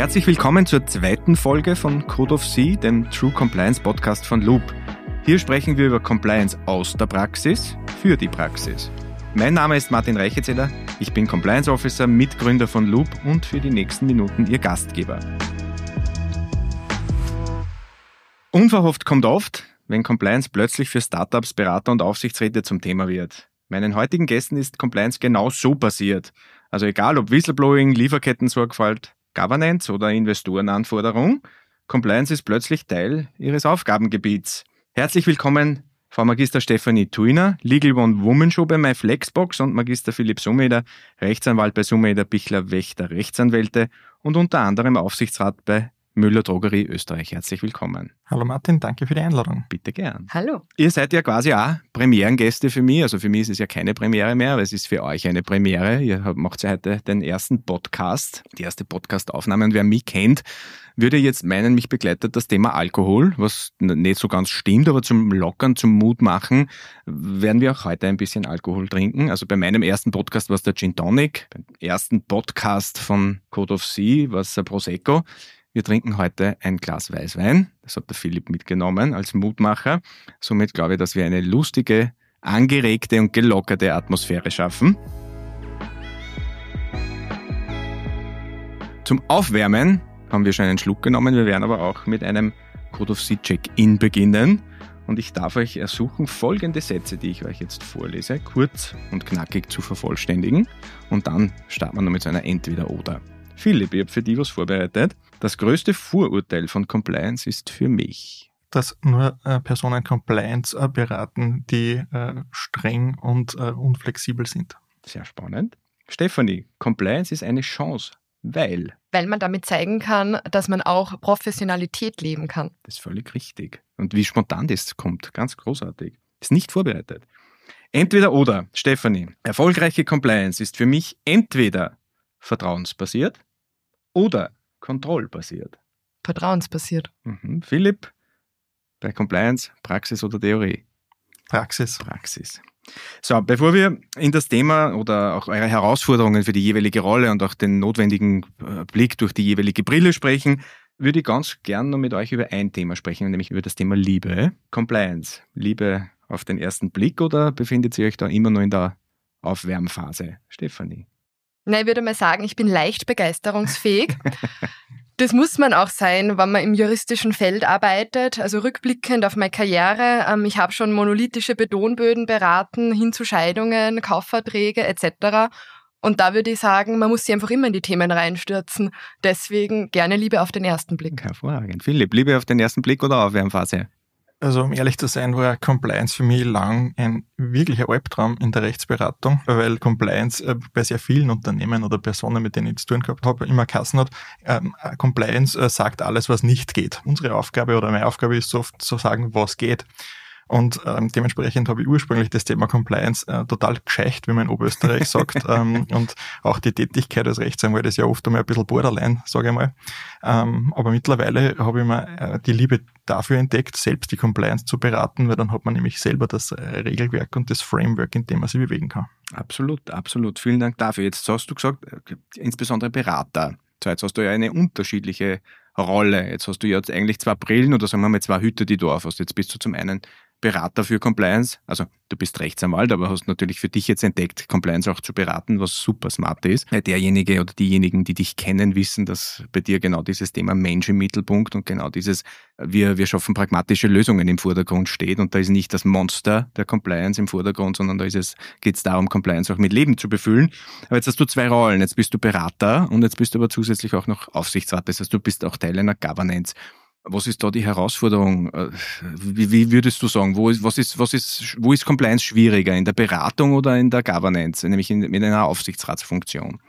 Herzlich willkommen zur zweiten Folge von Code of C, dem True Compliance Podcast von Loop. Hier sprechen wir über Compliance aus der Praxis für die Praxis. Mein Name ist Martin Reichezeller, ich bin Compliance Officer, Mitgründer von Loop und für die nächsten Minuten Ihr Gastgeber. Unverhofft kommt oft, wenn Compliance plötzlich für Startups, Berater und Aufsichtsräte zum Thema wird. Meinen heutigen Gästen ist Compliance genau so passiert. Also egal ob Whistleblowing, Lieferkettensorgfalt, Governance oder Investorenanforderung, Compliance ist plötzlich Teil ihres Aufgabengebiets. Herzlich willkommen, Frau Magister Stefanie Thuiner, Legal One Woman Show bei MyFlexbox und Magister Philipp Summeder, Rechtsanwalt bei Summeder Bichler Wächter Rechtsanwälte und unter anderem Aufsichtsrat bei Müller Drogerie Österreich. Herzlich willkommen. Hallo Martin, danke für die Einladung. Bitte gern. Hallo. Ihr seid ja quasi auch Premierengäste für mich. Also für mich ist es ja keine Premiere mehr, aber es ist für euch eine Premiere. Ihr macht ja heute den ersten Podcast, die erste Podcastaufnahme. Und wer mich kennt, würde jetzt meinen, mich begleitet das Thema Alkohol, was nicht so ganz stimmt, aber zum Lockern, zum Mut machen, werden wir auch heute ein bisschen Alkohol trinken. Also bei meinem ersten Podcast war es der Gin Tonic, beim ersten Podcast von Code of Sea war es der Prosecco. Wir trinken heute ein Glas Weißwein. Das hat der Philipp mitgenommen als Mutmacher. Somit glaube ich, dass wir eine lustige, angeregte und gelockerte Atmosphäre schaffen. Zum Aufwärmen haben wir schon einen Schluck genommen. Wir werden aber auch mit einem Code of Sea Check-In beginnen. Und ich darf euch ersuchen, folgende Sätze, die ich euch jetzt vorlese, kurz und knackig zu vervollständigen. Und dann starten wir noch mit so einer Entweder-Oder. Philipp, ich habe für dich was vorbereitet. Das größte Vorurteil von Compliance ist für mich. Dass nur äh, Personen Compliance äh, beraten, die äh, streng und äh, unflexibel sind. Sehr spannend. Stefanie, Compliance ist eine Chance, weil. Weil man damit zeigen kann, dass man auch Professionalität leben kann. Das ist völlig richtig. Und wie spontan das kommt, ganz großartig. Ist nicht vorbereitet. Entweder oder, Stefanie, erfolgreiche Compliance ist für mich entweder vertrauensbasiert oder kontrollbasiert? Vertrauensbasiert. Mhm. Philipp, bei Compliance, Praxis oder Theorie? Praxis. Praxis. So, bevor wir in das Thema oder auch eure Herausforderungen für die jeweilige Rolle und auch den notwendigen äh, Blick durch die jeweilige Brille sprechen, würde ich ganz gern noch mit euch über ein Thema sprechen, nämlich über das Thema Liebe. Compliance. Liebe auf den ersten Blick oder befindet ihr euch da immer noch in der Aufwärmphase? Stefanie. Na, ich würde mal sagen, ich bin leicht begeisterungsfähig. Das muss man auch sein, wenn man im juristischen Feld arbeitet. Also rückblickend auf meine Karriere. Ähm, ich habe schon monolithische Betonböden beraten, hin zu Scheidungen, Kaufverträge etc. Und da würde ich sagen, man muss sich einfach immer in die Themen reinstürzen. Deswegen gerne Liebe auf den ersten Blick. Hervorragend. Philipp, Liebe auf den ersten Blick oder Aufwärmphase? Also um ehrlich zu sein, war Compliance für mich lang ein wirklicher Albtraum in der Rechtsberatung, weil Compliance äh, bei sehr vielen Unternehmen oder Personen, mit denen ich zu tun gehabt habe, immer Kassen hat. Ähm, Compliance äh, sagt alles, was nicht geht. Unsere Aufgabe oder meine Aufgabe ist oft zu sagen, was geht. Und ähm, dementsprechend habe ich ursprünglich das Thema Compliance äh, total gescheicht, wie man in Oberösterreich sagt. ähm, und auch die Tätigkeit als Rechtsanwalt ist ja oft einmal ein bisschen borderline, sage ich mal. Ähm, aber mittlerweile habe ich mir äh, die Liebe dafür entdeckt, selbst die Compliance zu beraten, weil dann hat man nämlich selber das äh, Regelwerk und das Framework, in dem man sich bewegen kann. Absolut, absolut. Vielen Dank dafür. Jetzt hast du gesagt, äh, insbesondere Berater. Jetzt hast du ja eine unterschiedliche Rolle. Jetzt hast du jetzt eigentlich zwei Brillen oder sagen wir mal zwei Hüte, die du aufhast. Jetzt bist du zum einen Berater für Compliance. Also du bist Rechtsanwalt, aber hast natürlich für dich jetzt entdeckt, Compliance auch zu beraten, was super smart ist. Derjenige oder diejenigen, die dich kennen, wissen, dass bei dir genau dieses Thema Mensch im Mittelpunkt und genau dieses, wir, wir schaffen pragmatische Lösungen im Vordergrund steht. Und da ist nicht das Monster der Compliance im Vordergrund, sondern da geht es darum, Compliance auch mit Leben zu befüllen. Aber jetzt hast du zwei Rollen. Jetzt bist du Berater und jetzt bist du aber zusätzlich auch noch Aufsichtsrat. Das heißt, du bist auch Teil einer Governance. Was ist da die Herausforderung? Äh, wie, wie, würdest du sagen, wo ist, was ist, was ist, wo ist Compliance schwieriger? In der Beratung oder in der Governance, nämlich in, in einer Aufsichtsratsfunktion?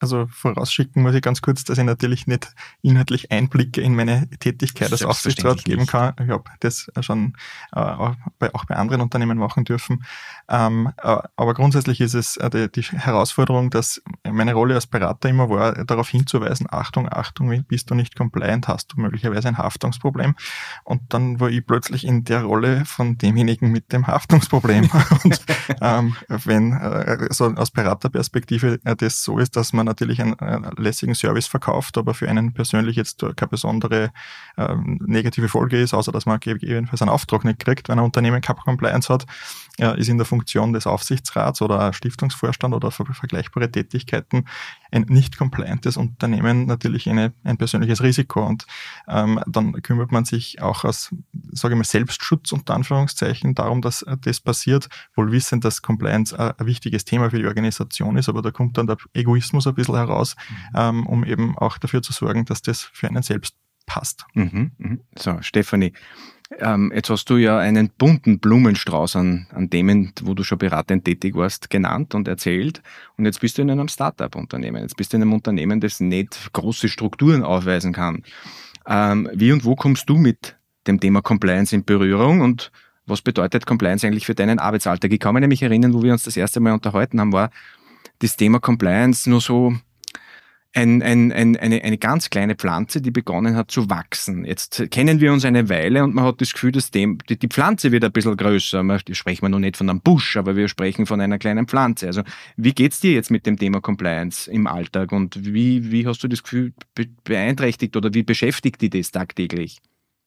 Also vorausschicken muss ich ganz kurz, dass ich natürlich nicht inhaltlich Einblicke in meine Tätigkeit als Aufsichtsrat geben kann. Ich habe das schon äh, auch, bei, auch, bei, anderen Unternehmen machen dürfen. Ähm, äh, aber grundsätzlich ist es äh, die, die, Herausforderung, dass meine Rolle als Berater immer war, darauf hinzuweisen, Achtung, Achtung, bist du nicht compliant, hast du möglicherweise ein Haftungsproblem. Und dann war ich plötzlich in der Rolle von demjenigen mit dem Haftungsproblem. Und ähm, wenn äh, so aus Beraterperspektive äh, das so ist, dass man man natürlich einen, einen lässigen Service verkauft, aber für einen persönlich jetzt keine besondere ähm, negative Folge ist, außer dass man gegebenenfalls einen Auftrag nicht kriegt, wenn ein Unternehmen keine Compliance hat, äh, ist in der Funktion des Aufsichtsrats oder Stiftungsvorstand oder ver vergleichbare Tätigkeiten ein nicht compliantes Unternehmen natürlich eine, ein persönliches Risiko. Und ähm, dann kümmert man sich auch aus, sage ich mal, Selbstschutz unter Anführungszeichen darum, dass äh, das passiert, wohl wissend, dass Compliance ein, ein wichtiges Thema für die Organisation ist, aber da kommt dann der Egoismus ein bisschen heraus, mhm. ähm, um eben auch dafür zu sorgen, dass das für einen selbst passt. Mhm, mh. So, Stefanie, ähm, jetzt hast du ja einen bunten Blumenstrauß an, an Themen, wo du schon beratend tätig warst, genannt und erzählt. Und jetzt bist du in einem Startup-Unternehmen. Jetzt bist du in einem Unternehmen, das nicht große Strukturen aufweisen kann. Ähm, wie und wo kommst du mit dem Thema Compliance in Berührung und was bedeutet Compliance eigentlich für deinen Arbeitsalltag? Ich kann mich nämlich erinnern, wo wir uns das erste Mal unterhalten haben, war das Thema Compliance nur so ein, ein, ein, eine, eine ganz kleine Pflanze, die begonnen hat zu wachsen. Jetzt kennen wir uns eine Weile und man hat das Gefühl, dass dem, die, die Pflanze wird ein bisschen größer. Man, sprechen wir noch nicht von einem Busch, aber wir sprechen von einer kleinen Pflanze. Also wie geht's dir jetzt mit dem Thema Compliance im Alltag und wie, wie hast du das Gefühl beeinträchtigt oder wie beschäftigt dich das tagtäglich?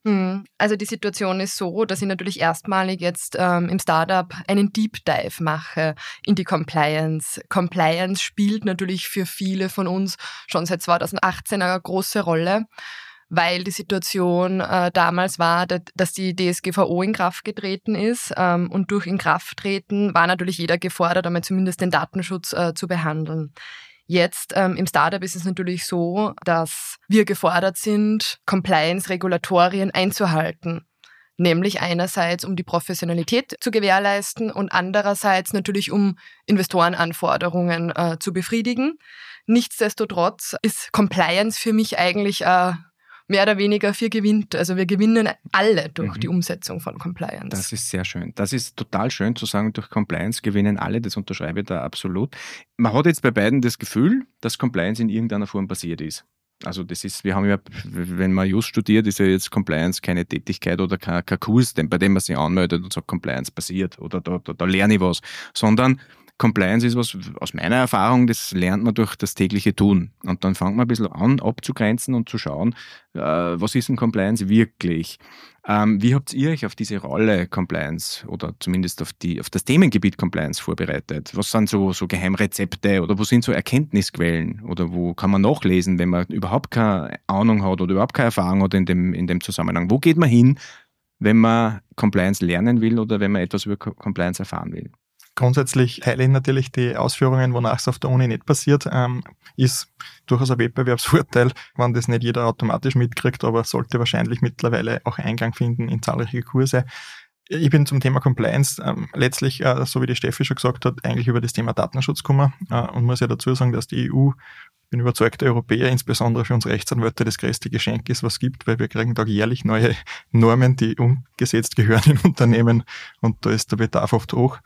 Hm, also die Situation ist so, dass ich natürlich erstmalig jetzt ähm, im Startup einen Deep Dive mache in die Compliance. Compliance spielt natürlich für viele von uns schon seit 2018 eine große Rolle, weil die Situation äh, damals war, dass die DSGVO in Kraft getreten ist ähm, und durch Inkrafttreten war natürlich jeder gefordert, einmal zumindest den Datenschutz äh, zu behandeln. Jetzt ähm, im Startup ist es natürlich so, dass wir gefordert sind, Compliance-Regulatorien einzuhalten. Nämlich einerseits, um die Professionalität zu gewährleisten und andererseits natürlich, um Investorenanforderungen äh, zu befriedigen. Nichtsdestotrotz ist Compliance für mich eigentlich äh, mehr oder weniger viel gewinnt. Also wir gewinnen alle durch mhm. die Umsetzung von Compliance. Das ist sehr schön. Das ist total schön zu sagen, durch Compliance gewinnen alle. Das unterschreibe ich da absolut. Man hat jetzt bei beiden das Gefühl, dass Compliance in irgendeiner Form passiert ist. Also das ist, wir haben ja, wenn man Just studiert, ist ja jetzt Compliance keine Tätigkeit oder kein, kein Kurs, bei dem man sich anmeldet und sagt, Compliance passiert oder da, da, da lerne ich was, sondern Compliance ist was, aus meiner Erfahrung, das lernt man durch das tägliche Tun. Und dann fängt man ein bisschen an, abzugrenzen und zu schauen, äh, was ist ein Compliance wirklich? Ähm, wie habt ihr euch auf diese Rolle Compliance oder zumindest auf, die, auf das Themengebiet Compliance vorbereitet? Was sind so, so Geheimrezepte oder wo sind so Erkenntnisquellen oder wo kann man nachlesen, wenn man überhaupt keine Ahnung hat oder überhaupt keine Erfahrung hat in dem, in dem Zusammenhang? Wo geht man hin, wenn man Compliance lernen will oder wenn man etwas über Compliance erfahren will? Grundsätzlich teile ich natürlich die Ausführungen, wonach es auf der Uni nicht passiert, ähm, ist durchaus ein Wettbewerbsvorteil, wenn das nicht jeder automatisch mitkriegt, aber sollte wahrscheinlich mittlerweile auch Eingang finden in zahlreiche Kurse. Ich bin zum Thema Compliance ähm, letztlich, äh, so wie die Steffi schon gesagt hat, eigentlich über das Thema Datenschutz gekommen äh, und muss ja dazu sagen, dass die EU bin überzeugter Europäer, insbesondere für uns Rechtsanwälte, das größte Geschenk ist, was es gibt, weil wir kriegen da jährlich neue Normen, die umgesetzt gehören in Unternehmen und da ist der Bedarf oft hoch.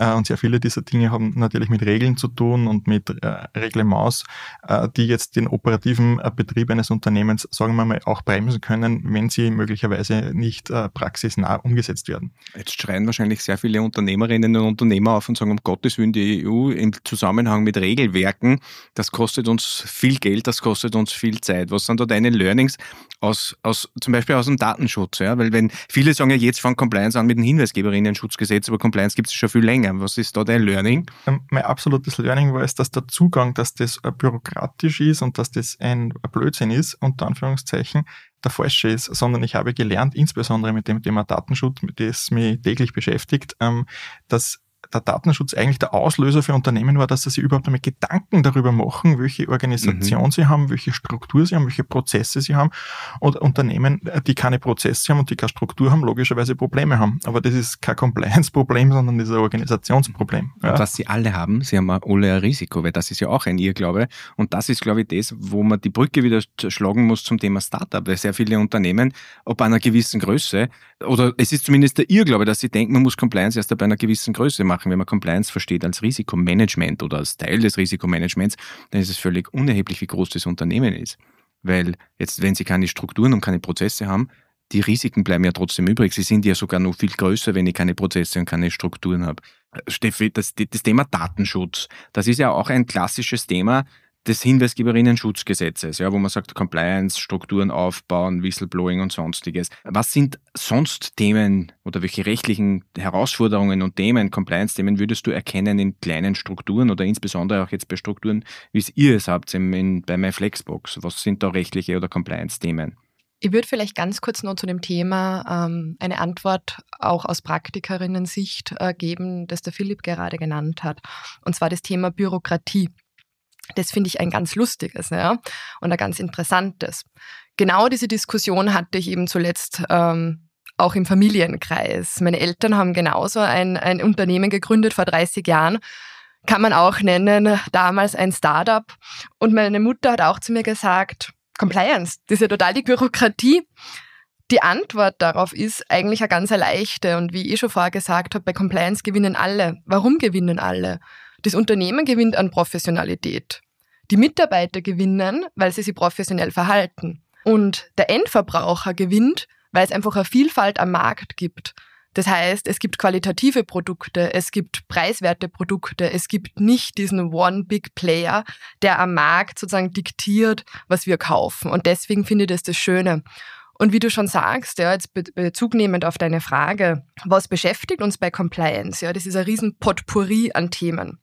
Äh, und sehr viele dieser Dinge haben natürlich mit Regeln zu tun und mit äh, Reglements, äh, die jetzt den operativen Betrieb eines Unternehmens, sagen wir mal, auch bremsen können, wenn sie möglicherweise nicht praxisnah umgesetzt werden. Jetzt schreien wahrscheinlich sehr viele Unternehmerinnen und Unternehmer auf und sagen, um Gottes Willen, die EU im Zusammenhang mit Regelwerken, das kostet uns viel Geld, das kostet uns viel Zeit. Was sind da deine Learnings aus, aus zum Beispiel aus dem Datenschutz? Ja? Weil wenn viele sagen ja, jetzt fängt Compliance an mit dem Hinweisgeberinnen-Schutzgesetz, aber Compliance gibt es schon viel länger. Was ist da dein Learning? Ähm, mein absolutes Learning war es, dass der Zugang, dass das äh, bürokratisch ist und dass das ein Blödsinn ist, unter Anführungszeichen, der falsche ist, sondern ich habe gelernt, insbesondere mit dem Thema Datenschutz, es mich täglich beschäftigt, ähm, dass der Datenschutz eigentlich der Auslöser für Unternehmen war, dass sie sich überhaupt damit Gedanken darüber machen, welche Organisation mhm. sie haben, welche Struktur sie haben, welche Prozesse sie haben. Und Unternehmen, die keine Prozesse haben und die keine Struktur haben, logischerweise Probleme haben. Aber das ist kein Compliance-Problem, sondern das ist ein Organisationsproblem. Ja. was sie alle haben, sie haben alle ein Risiko, weil das ist ja auch ein Irrglaube. Und das ist, glaube ich, das, wo man die Brücke wieder schlagen muss zum Thema Startup, weil sehr viele Unternehmen, ob einer gewissen Größe, oder es ist zumindest der Irrglaube, dass sie denken, man muss Compliance erst ab einer gewissen Größe machen machen. Wenn man Compliance versteht als Risikomanagement oder als Teil des Risikomanagements, dann ist es völlig unerheblich, wie groß das Unternehmen ist. Weil jetzt, wenn Sie keine Strukturen und keine Prozesse haben, die Risiken bleiben ja trotzdem übrig. Sie sind ja sogar noch viel größer, wenn ich keine Prozesse und keine Strukturen habe. Steffi, das, das Thema Datenschutz, das ist ja auch ein klassisches Thema, des Hinweisgeberinnen-Schutzgesetzes, ja, wo man sagt, Compliance, Strukturen aufbauen, Whistleblowing und sonstiges. Was sind sonst Themen oder welche rechtlichen Herausforderungen und Themen, Compliance-Themen würdest du erkennen in kleinen Strukturen oder insbesondere auch jetzt bei Strukturen, wie es ihr es habt in, in, bei MyFlexbox? Was sind da rechtliche oder Compliance-Themen? Ich würde vielleicht ganz kurz noch zu dem Thema ähm, eine Antwort auch aus Praktikerinnen-Sicht äh, geben, das der Philipp gerade genannt hat. Und zwar das Thema Bürokratie. Das finde ich ein ganz lustiges ja, und ein ganz interessantes. Genau diese Diskussion hatte ich eben zuletzt ähm, auch im Familienkreis. Meine Eltern haben genauso ein, ein Unternehmen gegründet vor 30 Jahren. Kann man auch nennen, damals ein Startup. Und meine Mutter hat auch zu mir gesagt, Compliance, das ist ja total die Bürokratie. Die Antwort darauf ist eigentlich eine ganz leichte. Und wie ich schon vorher gesagt habe, bei Compliance gewinnen alle. Warum gewinnen alle? Das Unternehmen gewinnt an Professionalität. Die Mitarbeiter gewinnen, weil sie sich professionell verhalten. Und der Endverbraucher gewinnt, weil es einfach eine Vielfalt am Markt gibt. Das heißt, es gibt qualitative Produkte, es gibt preiswerte Produkte, es gibt nicht diesen One Big Player, der am Markt sozusagen diktiert, was wir kaufen. Und deswegen finde ich das das Schöne. Und wie du schon sagst, ja, jetzt Bezug nehmend auf deine Frage, was beschäftigt uns bei Compliance? Ja, das ist ein riesen Potpourri an Themen.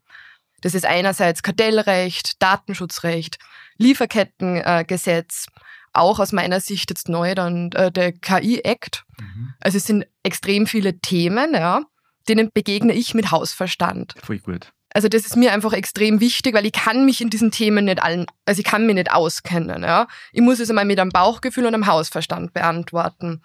Das ist einerseits Kartellrecht, Datenschutzrecht, Lieferkettengesetz, auch aus meiner Sicht jetzt neu dann äh, der KI-Act. Mhm. Also es sind extrem viele Themen, ja, denen begegne ich mit Hausverstand. Voll gut. Also das ist mir einfach extrem wichtig, weil ich kann mich in diesen Themen nicht allen, also ich kann mich nicht auskennen. Ja. Ich muss es einmal mit einem Bauchgefühl und einem Hausverstand beantworten.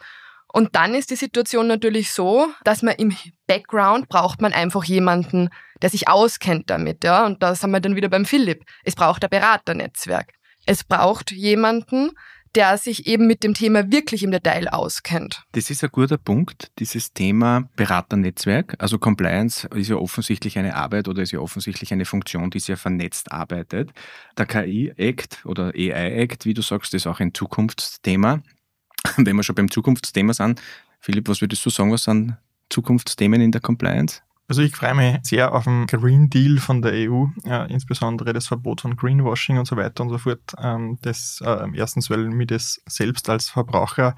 Und dann ist die Situation natürlich so, dass man im Background braucht man einfach jemanden, der sich auskennt damit, ja. Und da sind wir dann wieder beim Philipp. Es braucht ein Beraternetzwerk. Es braucht jemanden, der sich eben mit dem Thema wirklich im Detail auskennt. Das ist ein guter Punkt, dieses Thema Beraternetzwerk. Also Compliance ist ja offensichtlich eine Arbeit oder ist ja offensichtlich eine Funktion, die sehr vernetzt arbeitet. Der KI-Act oder AI-Act, wie du sagst, ist auch ein Zukunftsthema. Wenn wir schon beim Zukunftsthema sind, Philipp, was würdest du sagen, was sind Zukunftsthemen in der Compliance? Also ich freue mich sehr auf den Green Deal von der EU, ja, insbesondere das Verbot von Greenwashing und so weiter und so fort. Ähm, das äh, erstens, weil mich das selbst als Verbraucher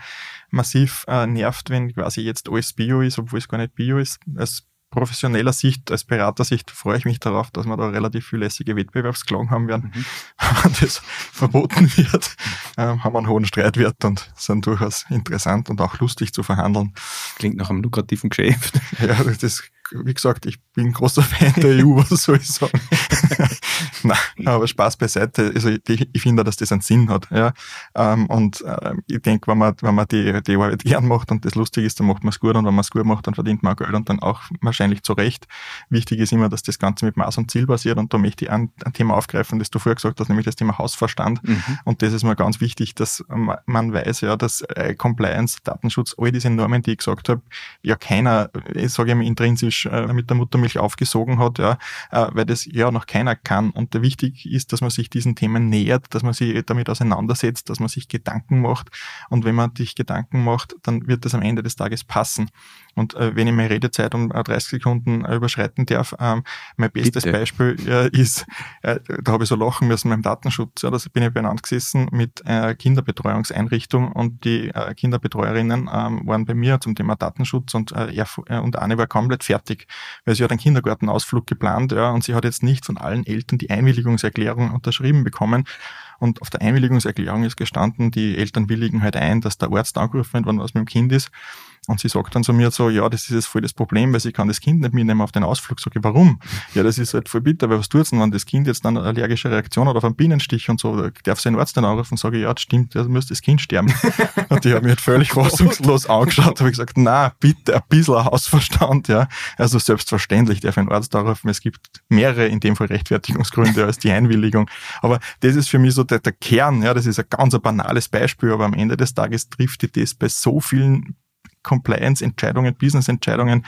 massiv äh, nervt, wenn quasi jetzt alles Bio ist, obwohl es gar nicht Bio ist. Als professioneller Sicht, als Beratersicht freue ich mich darauf, dass wir da relativ viel lässige Wettbewerbsklagen haben werden. Mhm. Wenn das verboten wird, ähm, haben wir einen hohen Streitwert und sind durchaus interessant und auch lustig zu verhandeln. Klingt nach einem lukrativen Geschäft. Ja, das wie gesagt, ich bin großer Fan der EU, was soll ich sagen? Nein, aber Spaß beiseite. Also ich, ich finde, dass das einen Sinn hat. Ja. Ähm, und äh, ich denke, wenn man, wenn man die, die Arbeit gern macht und das lustig ist, dann macht man es gut und wenn man es gut macht, dann verdient man auch Geld und dann auch wahrscheinlich zu Recht. Wichtig ist immer, dass das Ganze mit Maß und Ziel basiert und da möchte ich ein, ein Thema aufgreifen, das du vorher gesagt hast, nämlich das Thema Hausverstand. Mhm. Und das ist mir ganz wichtig, dass man weiß, ja, dass äh, Compliance, Datenschutz, all diese Normen, die ich gesagt habe, ja keiner, ich sage ich mal intrinsisch äh, mit der Muttermilch aufgesogen hat, ja, äh, weil das ja noch keiner kann. Und wichtig ist, dass man sich diesen Themen nähert, dass man sich damit auseinandersetzt, dass man sich Gedanken macht. Und wenn man sich Gedanken macht, dann wird das am Ende des Tages passen. Und äh, wenn ich meine Redezeit um 30 äh, Sekunden äh, überschreiten darf, ähm, mein bestes Bitte. Beispiel äh, ist, äh, da habe ich so lachen müssen beim Datenschutz. Ja, da bin ich beieinander gesessen mit äh, Kinderbetreuungseinrichtung und die äh, Kinderbetreuerinnen ähm, waren bei mir zum Thema Datenschutz und, äh, er, und eine war komplett fertig, weil sie hat einen Kindergartenausflug geplant ja, und sie hat jetzt nicht von allen Eltern die Einwilligungserklärung unterschrieben bekommen. Und auf der Einwilligungserklärung ist gestanden, die Eltern willigen halt ein, dass der Arzt angerufen wird, wann was mit dem Kind ist. Und sie sagt dann zu mir so, ja, das ist jetzt voll das Problem, weil sie kann das Kind nicht mitnehmen auf den Ausflug. Sag ich, warum? Ja, das ist halt voll bitter, weil was tut's denn, wenn das Kind jetzt dann eine allergische Reaktion hat auf einen Bienenstich und so, darf sein Arzt dann anrufen und sage, ja, das stimmt, da müsste das Kind sterben. und die hat mich halt völlig fassungslos angeschaut, habe ich gesagt, na, bitte, ein bisschen Hausverstand, ja. Also selbstverständlich darf ein Arzt anrufen, es gibt mehrere, in dem Fall Rechtfertigungsgründe als die Einwilligung. Aber das ist für mich so der, der Kern, ja, das ist ein ganz ein banales Beispiel, aber am Ende des Tages trifft die das bei so vielen Compliance-Entscheidungen, Business-Entscheidungen.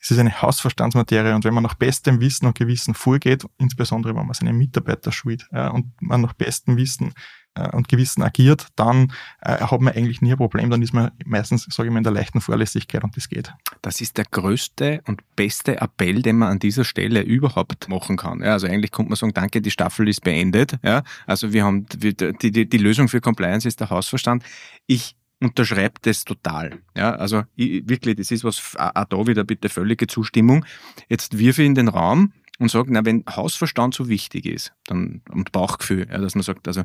Es ist eine Hausverstandsmaterie und wenn man nach bestem Wissen und Gewissen vorgeht, insbesondere wenn man seine Mitarbeiter schult ja, und man nach bestem Wissen äh, und Gewissen agiert, dann äh, hat man eigentlich nie ein Problem. Dann ist man meistens, sage ich mal, in der leichten Vorlässigkeit und das geht. Das ist der größte und beste Appell, den man an dieser Stelle überhaupt machen kann. Ja, also eigentlich kommt man sagen, danke, die Staffel ist beendet. Ja, also wir haben die, die, die Lösung für Compliance ist der Hausverstand. Ich unterschreibe das total. Ja, also ich, wirklich, das ist was, auch da wieder bitte völlige Zustimmung. Jetzt wirfe ich in den Raum und sage, na, wenn Hausverstand so wichtig ist, dann, und Bauchgefühl, ja, dass man sagt, also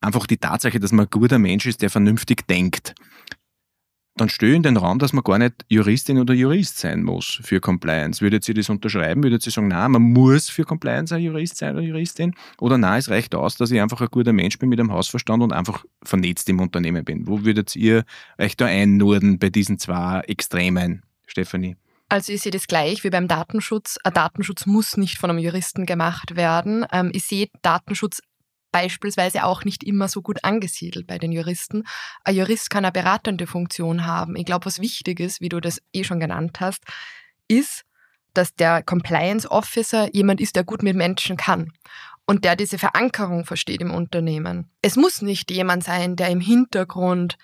einfach die Tatsache, dass man ein guter Mensch ist, der vernünftig denkt, dann störe in den Raum, dass man gar nicht Juristin oder Jurist sein muss für Compliance. Würdet Sie das unterschreiben? Würdet Sie sagen, nein, man muss für Compliance ein Jurist sein oder Juristin? Oder nein, es reicht aus, dass ich einfach ein guter Mensch bin mit einem Hausverstand und einfach vernetzt im Unternehmen bin? Wo würdet ihr euch da einnorden bei diesen zwei Extremen, Stefanie? Also ich sehe das gleich wie beim Datenschutz. Ein Datenschutz muss nicht von einem Juristen gemacht werden. Ähm, ich sehe Datenschutz beispielsweise auch nicht immer so gut angesiedelt bei den Juristen. Ein Jurist kann eine beratende Funktion haben. Ich glaube, was wichtig ist, wie du das eh schon genannt hast, ist, dass der Compliance Officer jemand ist, der gut mit Menschen kann und der diese Verankerung versteht im Unternehmen. Es muss nicht jemand sein, der im Hintergrund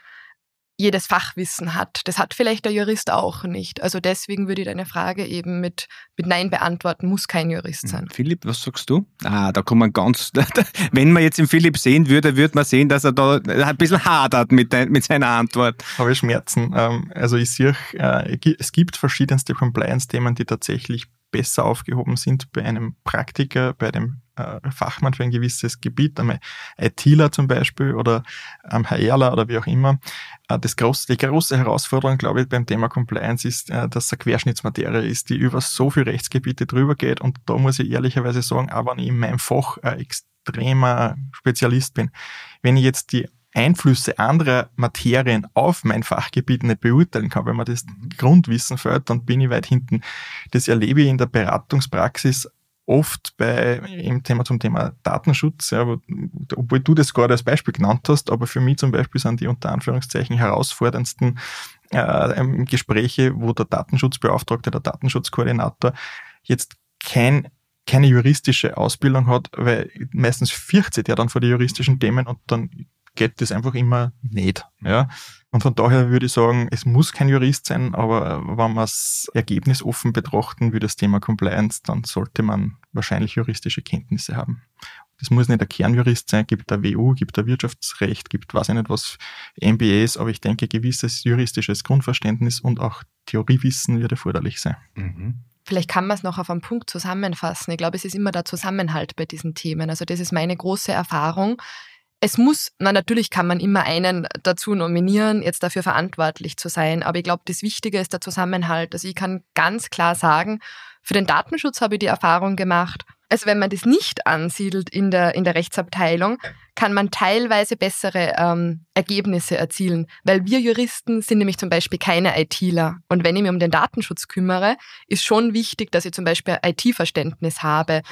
jedes Fachwissen hat. Das hat vielleicht der Jurist auch nicht. Also deswegen würde ich deine Frage eben mit, mit Nein beantworten, muss kein Jurist hm. sein. Philipp, was sagst du? Ah, da kann man ganz, wenn man jetzt den Philipp sehen würde, würde man sehen, dass er da ein bisschen hadert mit, mit seiner Antwort. Habe ich Schmerzen. Ähm, also ich sehe, äh, es gibt verschiedenste Compliance-Themen, die tatsächlich besser aufgehoben sind bei einem Praktiker, bei dem äh, Fachmann für ein gewisses Gebiet, einem ITler zum Beispiel oder am HRler oder wie auch immer. Äh, das große, die große Herausforderung, glaube ich, beim Thema Compliance ist, äh, dass es eine Querschnittsmaterie ist, die über so viele Rechtsgebiete drüber geht. Und da muss ich ehrlicherweise sagen, ich in meinem Fach ein extremer Spezialist bin, wenn ich jetzt die Einflüsse anderer Materien auf mein Fachgebiet nicht beurteilen kann, wenn man das Grundwissen fällt, dann bin ich weit hinten. Das erlebe ich in der Beratungspraxis oft bei im Thema zum Thema Datenschutz, ja, obwohl du das gerade als Beispiel genannt hast, aber für mich zum Beispiel sind die unter Anführungszeichen herausforderndsten äh, Gespräche, wo der Datenschutzbeauftragte, der Datenschutzkoordinator jetzt kein keine juristische Ausbildung hat, weil meistens fürchtet er dann vor die juristischen Themen und dann geht das einfach immer nicht. Ja. Und von daher würde ich sagen, es muss kein Jurist sein, aber wenn wir es ergebnisoffen betrachten, wie das Thema Compliance, dann sollte man wahrscheinlich juristische Kenntnisse haben. Das muss nicht der Kernjurist sein, gibt der WU, gibt der Wirtschaftsrecht, gibt weiß ich nicht was, MBAs, aber ich denke, gewisses juristisches Grundverständnis und auch Theoriewissen wird erforderlich sein. Mhm. Vielleicht kann man es noch auf einen Punkt zusammenfassen. Ich glaube, es ist immer der Zusammenhalt bei diesen Themen. Also das ist meine große Erfahrung es muss, na natürlich kann man immer einen dazu nominieren, jetzt dafür verantwortlich zu sein, aber ich glaube, das Wichtige ist der Zusammenhalt. Also ich kann ganz klar sagen, für den Datenschutz habe ich die Erfahrung gemacht, also wenn man das nicht ansiedelt in der, in der Rechtsabteilung, kann man teilweise bessere ähm, Ergebnisse erzielen, weil wir Juristen sind nämlich zum Beispiel keine ITler. Und wenn ich mich um den Datenschutz kümmere, ist schon wichtig, dass ich zum Beispiel IT-Verständnis habe.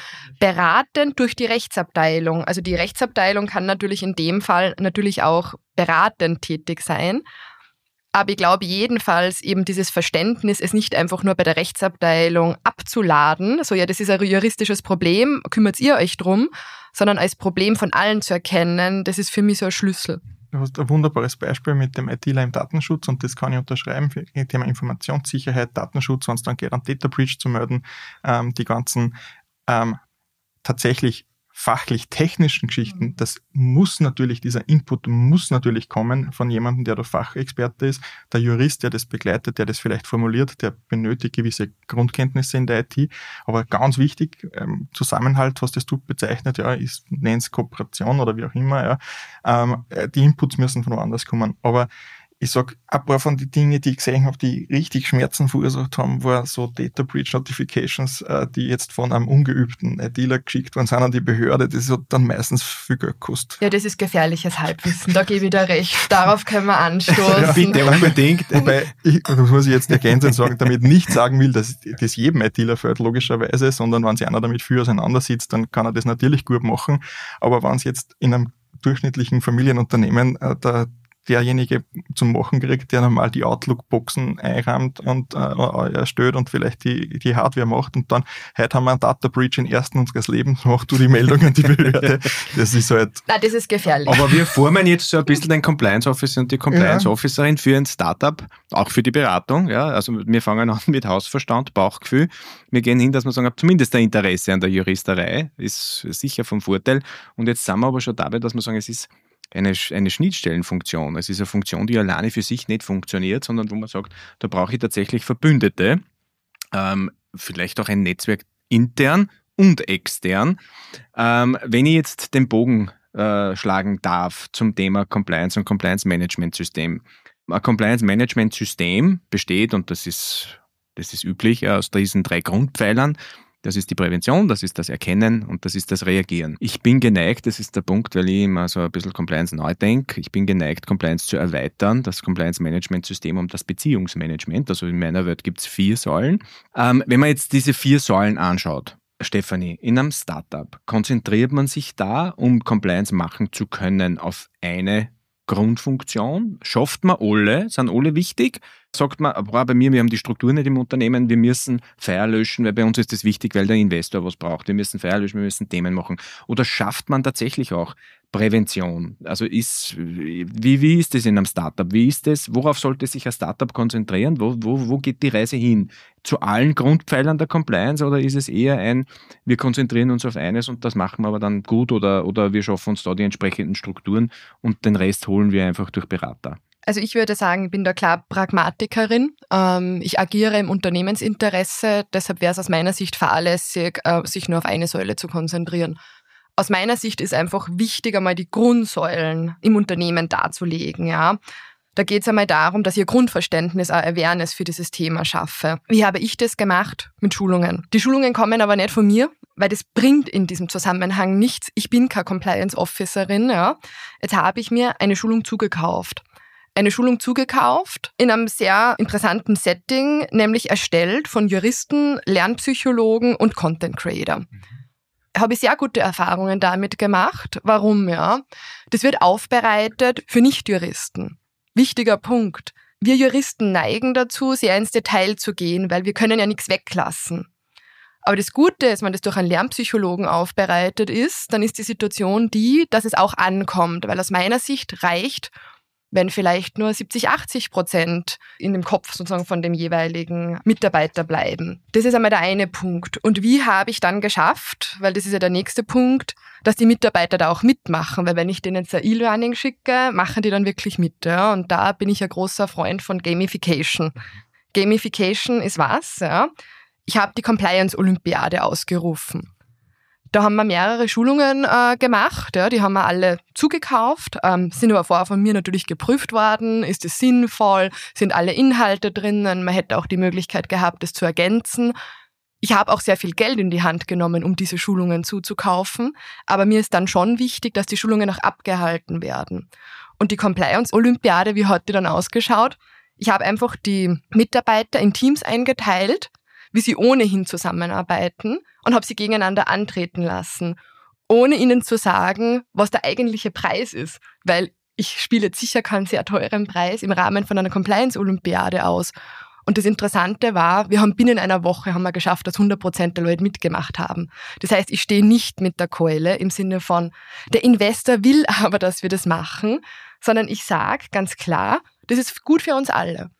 Beratend durch die Rechtsabteilung. Also die Rechtsabteilung kann natürlich in dem Fall natürlich auch beratend tätig sein. Aber ich glaube jedenfalls eben dieses Verständnis, es nicht einfach nur bei der Rechtsabteilung abzuladen, so ja, das ist ein juristisches Problem, kümmert ihr euch drum, sondern als Problem von allen zu erkennen, das ist für mich so ein Schlüssel. Du hast ein wunderbares Beispiel mit dem ITler im Datenschutz und das kann ich unterschreiben für das Thema Informationssicherheit, Datenschutz, wenn es dann geht, an Data Breach zu melden, ähm, die ganzen ähm, tatsächlich fachlich-technischen Geschichten, mhm. das muss natürlich, dieser Input muss natürlich kommen von jemandem, der der Fachexperte ist. Der Jurist, der das begleitet, der das vielleicht formuliert, der benötigt gewisse Grundkenntnisse in der IT. Aber ganz wichtig, ähm, Zusammenhalt, was das du bezeichnet, ja, ist, nenn's Kooperation oder wie auch immer, ja. Ähm, äh, die Inputs müssen von woanders kommen. Aber ich sag, ein paar von den Dingen, die ich gesehen habe, die richtig Schmerzen verursacht haben, war so Data Breach Notifications, äh, die jetzt von einem ungeübten Dealer geschickt worden sind an die Behörde. Das hat dann meistens viel Geld gekostet. Ja, das ist gefährliches Halbwissen. Da gebe ich dir recht. Darauf können wir anstoßen. ja, bitte unbedingt. Wobei, ich, das muss ich jetzt ergänzen und sagen, damit nicht sagen will, dass das jedem IT-Dealer fällt, logischerweise, sondern wenn sich einer damit viel auseinandersetzt, dann kann er das natürlich gut machen. Aber wenn es jetzt in einem durchschnittlichen Familienunternehmen äh, der derjenige zum Machen kriegt, der normal die Outlook-Boxen einrahmt und äh, erstellt und vielleicht die, die Hardware macht und dann, heute haben wir einen Data Breach in ersten unseres Lebens, mach du die Meldung an die Behörde. Das ist halt. Nein, das ist gefährlich. Aber wir formen jetzt so ein bisschen den Compliance Officer und die Compliance ja. Officerin für ein Startup, auch für die Beratung. Ja, also wir fangen an mit Hausverstand, Bauchgefühl. Wir gehen hin, dass wir sagen, zumindest der Interesse an der Juristerei ist sicher vom Vorteil. Und jetzt sind wir aber schon dabei, dass wir sagen, es ist eine, eine Schnittstellenfunktion. Es ist eine Funktion, die alleine für sich nicht funktioniert, sondern wo man sagt, da brauche ich tatsächlich Verbündete, ähm, vielleicht auch ein Netzwerk intern und extern. Ähm, wenn ich jetzt den Bogen äh, schlagen darf zum Thema Compliance und Compliance Management System. Ein Compliance Management System besteht, und das ist, das ist üblich, aus diesen drei Grundpfeilern. Das ist die Prävention, das ist das Erkennen und das ist das Reagieren. Ich bin geneigt, das ist der Punkt, weil ich immer so ein bisschen Compliance neu denke, ich bin geneigt, Compliance zu erweitern, das Compliance Management System um das Beziehungsmanagement. Also in meiner Welt gibt es vier Säulen. Ähm, wenn man jetzt diese vier Säulen anschaut, Stefanie, in einem Startup konzentriert man sich da, um Compliance machen zu können, auf eine Grundfunktion? Schafft man alle? Sind alle wichtig? Sagt man, boah, bei mir, wir haben die Struktur nicht im Unternehmen, wir müssen Feier löschen, weil bei uns ist das wichtig, weil der Investor was braucht. Wir müssen Feier löschen, wir müssen Themen machen. Oder schafft man tatsächlich auch Prävention? Also ist, wie, wie ist das in einem Startup? Wie ist das? Worauf sollte sich ein Startup konzentrieren? Wo, wo, wo geht die Reise hin? Zu allen Grundpfeilern der Compliance oder ist es eher ein, wir konzentrieren uns auf eines und das machen wir aber dann gut oder, oder wir schaffen uns da die entsprechenden Strukturen und den Rest holen wir einfach durch Berater? Also ich würde sagen, ich bin da klar Pragmatikerin. Ähm, ich agiere im Unternehmensinteresse, deshalb wäre es aus meiner Sicht fahrlässig, äh, sich nur auf eine Säule zu konzentrieren. Aus meiner Sicht ist einfach wichtig, einmal die Grundsäulen im Unternehmen darzulegen, ja. Da geht es einmal darum, dass ein Grundverständnis, eine Awareness für dieses Thema schaffe. Wie habe ich das gemacht? Mit Schulungen. Die Schulungen kommen aber nicht von mir, weil das bringt in diesem Zusammenhang nichts. Ich bin keine Compliance Officerin. Ja. Jetzt habe ich mir eine Schulung zugekauft. Eine Schulung zugekauft in einem sehr interessanten Setting, nämlich erstellt von Juristen, Lernpsychologen und Content Creator. Mhm habe ich sehr gute Erfahrungen damit gemacht. Warum, ja? Das wird aufbereitet für Nichtjuristen. Wichtiger Punkt. Wir Juristen neigen dazu, sehr ins Detail zu gehen, weil wir können ja nichts weglassen. Aber das Gute ist, wenn das durch einen Lernpsychologen aufbereitet ist, dann ist die Situation die, dass es auch ankommt, weil aus meiner Sicht reicht wenn vielleicht nur 70, 80 Prozent in dem Kopf sozusagen von dem jeweiligen Mitarbeiter bleiben. Das ist einmal der eine Punkt. Und wie habe ich dann geschafft, weil das ist ja der nächste Punkt, dass die Mitarbeiter da auch mitmachen, weil wenn ich denen jetzt ein E-Learning schicke, machen die dann wirklich mit. Ja? Und da bin ich ein großer Freund von Gamification. Gamification ist was? Ja? Ich habe die Compliance-Olympiade ausgerufen. Da haben wir mehrere Schulungen äh, gemacht, ja, die haben wir alle zugekauft, ähm, sind aber vorher von mir natürlich geprüft worden, ist es sinnvoll, sind alle Inhalte drinnen, man hätte auch die Möglichkeit gehabt, das zu ergänzen. Ich habe auch sehr viel Geld in die Hand genommen, um diese Schulungen zuzukaufen, aber mir ist dann schon wichtig, dass die Schulungen auch abgehalten werden. Und die Compliance-Olympiade, wie hat die dann ausgeschaut? Ich habe einfach die Mitarbeiter in Teams eingeteilt, wie sie ohnehin zusammenarbeiten und habe sie gegeneinander antreten lassen, ohne ihnen zu sagen, was der eigentliche Preis ist, weil ich spiele jetzt sicher keinen sehr teuren Preis im Rahmen von einer Compliance-Olympiade aus. Und das Interessante war, wir haben binnen einer Woche haben wir geschafft, dass 100 Prozent der Leute mitgemacht haben. Das heißt, ich stehe nicht mit der Keule im Sinne von, der Investor will aber, dass wir das machen, sondern ich sage ganz klar, das ist gut für uns alle.